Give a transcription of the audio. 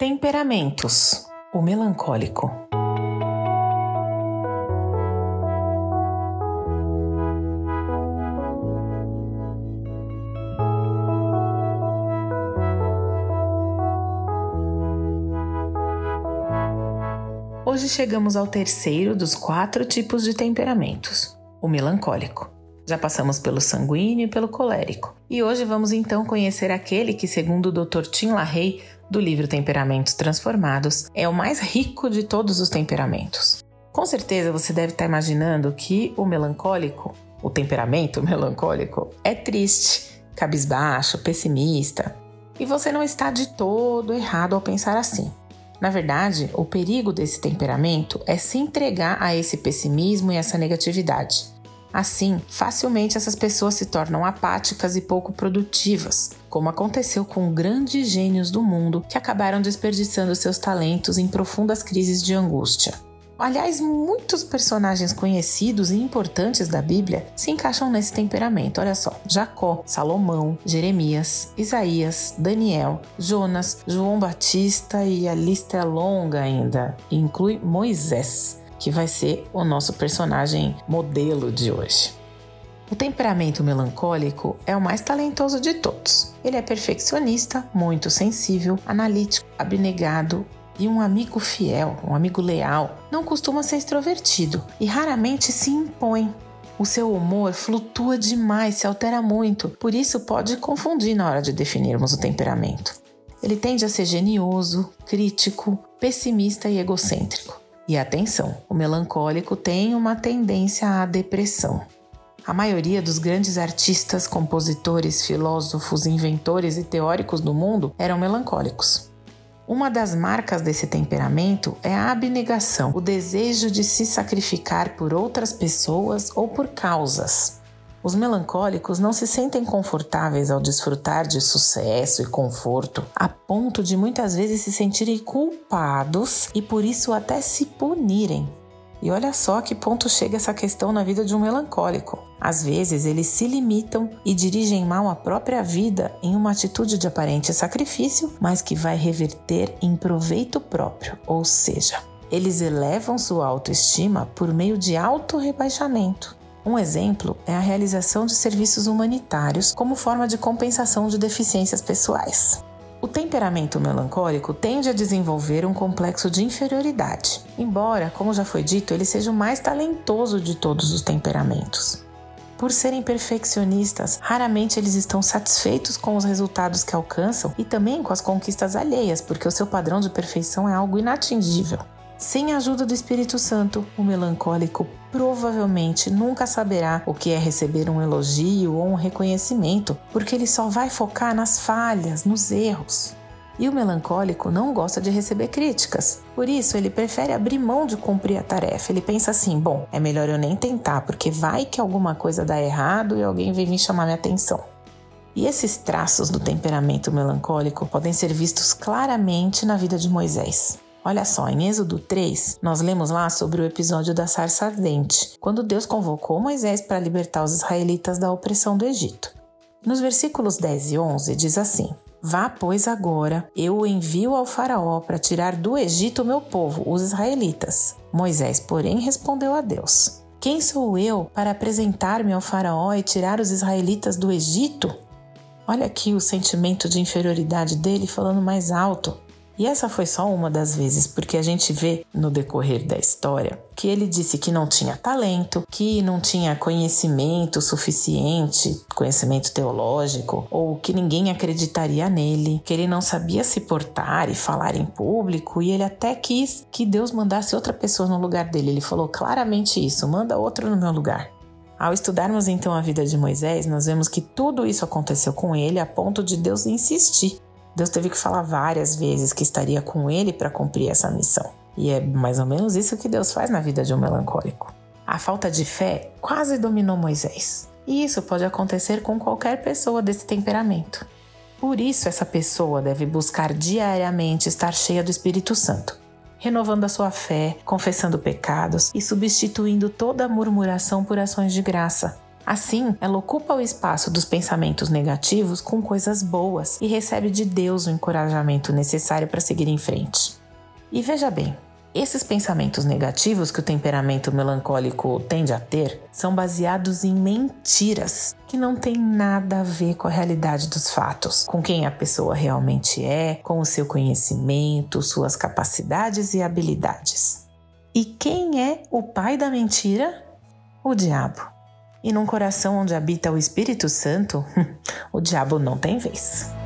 Temperamentos: o melancólico. Hoje chegamos ao terceiro dos quatro tipos de temperamentos, o melancólico. Já passamos pelo sanguíneo e pelo colérico. E hoje vamos então conhecer aquele que, segundo o Dr. Tim LaHaye, do livro Temperamentos Transformados, é o mais rico de todos os temperamentos. Com certeza você deve estar imaginando que o melancólico, o temperamento melancólico, é triste, cabisbaixo, pessimista. E você não está de todo errado ao pensar assim. Na verdade, o perigo desse temperamento é se entregar a esse pessimismo e essa negatividade. Assim, facilmente essas pessoas se tornam apáticas e pouco produtivas, como aconteceu com grandes gênios do mundo que acabaram desperdiçando seus talentos em profundas crises de angústia. Aliás, muitos personagens conhecidos e importantes da Bíblia se encaixam nesse temperamento. Olha só: Jacó, Salomão, Jeremias, Isaías, Daniel, Jonas, João Batista e a lista é longa ainda. Inclui Moisés que vai ser o nosso personagem modelo de hoje. O temperamento melancólico é o mais talentoso de todos. Ele é perfeccionista, muito sensível, analítico, abnegado e um amigo fiel, um amigo leal. Não costuma ser extrovertido e raramente se impõe. O seu humor flutua demais, se altera muito, por isso pode confundir na hora de definirmos o temperamento. Ele tende a ser genioso, crítico, pessimista e egocêntrico. E atenção, o melancólico tem uma tendência à depressão. A maioria dos grandes artistas, compositores, filósofos, inventores e teóricos do mundo eram melancólicos. Uma das marcas desse temperamento é a abnegação, o desejo de se sacrificar por outras pessoas ou por causas. Os melancólicos não se sentem confortáveis ao desfrutar de sucesso e conforto, a ponto de muitas vezes se sentirem culpados e por isso até se punirem. E olha só que ponto chega essa questão na vida de um melancólico. Às vezes eles se limitam e dirigem mal a própria vida em uma atitude de aparente sacrifício, mas que vai reverter em proveito próprio, ou seja, eles elevam sua autoestima por meio de auto-rebaixamento. Um exemplo é a realização de serviços humanitários como forma de compensação de deficiências pessoais. O temperamento melancólico tende a desenvolver um complexo de inferioridade, embora, como já foi dito, ele seja o mais talentoso de todos os temperamentos. Por serem perfeccionistas, raramente eles estão satisfeitos com os resultados que alcançam e também com as conquistas alheias, porque o seu padrão de perfeição é algo inatingível. Sem a ajuda do Espírito Santo, o melancólico provavelmente nunca saberá o que é receber um elogio ou um reconhecimento, porque ele só vai focar nas falhas, nos erros. E o melancólico não gosta de receber críticas. Por isso, ele prefere abrir mão de cumprir a tarefa. Ele pensa assim: bom, é melhor eu nem tentar, porque vai que alguma coisa dá errado e alguém vem vir chamar minha atenção. E esses traços do temperamento melancólico podem ser vistos claramente na vida de Moisés. Olha só, em Êxodo 3, nós lemos lá sobre o episódio da sarça ardente, quando Deus convocou Moisés para libertar os israelitas da opressão do Egito. Nos versículos 10 e 11 diz assim: Vá, pois, agora, eu o envio ao Faraó para tirar do Egito o meu povo, os israelitas. Moisés, porém, respondeu a Deus: Quem sou eu para apresentar-me ao Faraó e tirar os israelitas do Egito? Olha aqui o sentimento de inferioridade dele falando mais alto. E essa foi só uma das vezes, porque a gente vê no decorrer da história que ele disse que não tinha talento, que não tinha conhecimento suficiente, conhecimento teológico, ou que ninguém acreditaria nele, que ele não sabia se portar e falar em público, e ele até quis que Deus mandasse outra pessoa no lugar dele. Ele falou claramente isso: manda outro no meu lugar. Ao estudarmos então a vida de Moisés, nós vemos que tudo isso aconteceu com ele a ponto de Deus insistir Deus teve que falar várias vezes que estaria com ele para cumprir essa missão. E é mais ou menos isso que Deus faz na vida de um melancólico. A falta de fé quase dominou Moisés. E isso pode acontecer com qualquer pessoa desse temperamento. Por isso, essa pessoa deve buscar diariamente estar cheia do Espírito Santo, renovando a sua fé, confessando pecados e substituindo toda murmuração por ações de graça. Assim, ela ocupa o espaço dos pensamentos negativos com coisas boas e recebe de Deus o encorajamento necessário para seguir em frente. E veja bem, esses pensamentos negativos que o temperamento melancólico tende a ter são baseados em mentiras que não têm nada a ver com a realidade dos fatos, com quem a pessoa realmente é, com o seu conhecimento, suas capacidades e habilidades. E quem é o pai da mentira? O diabo. E num coração onde habita o Espírito Santo, o diabo não tem vez.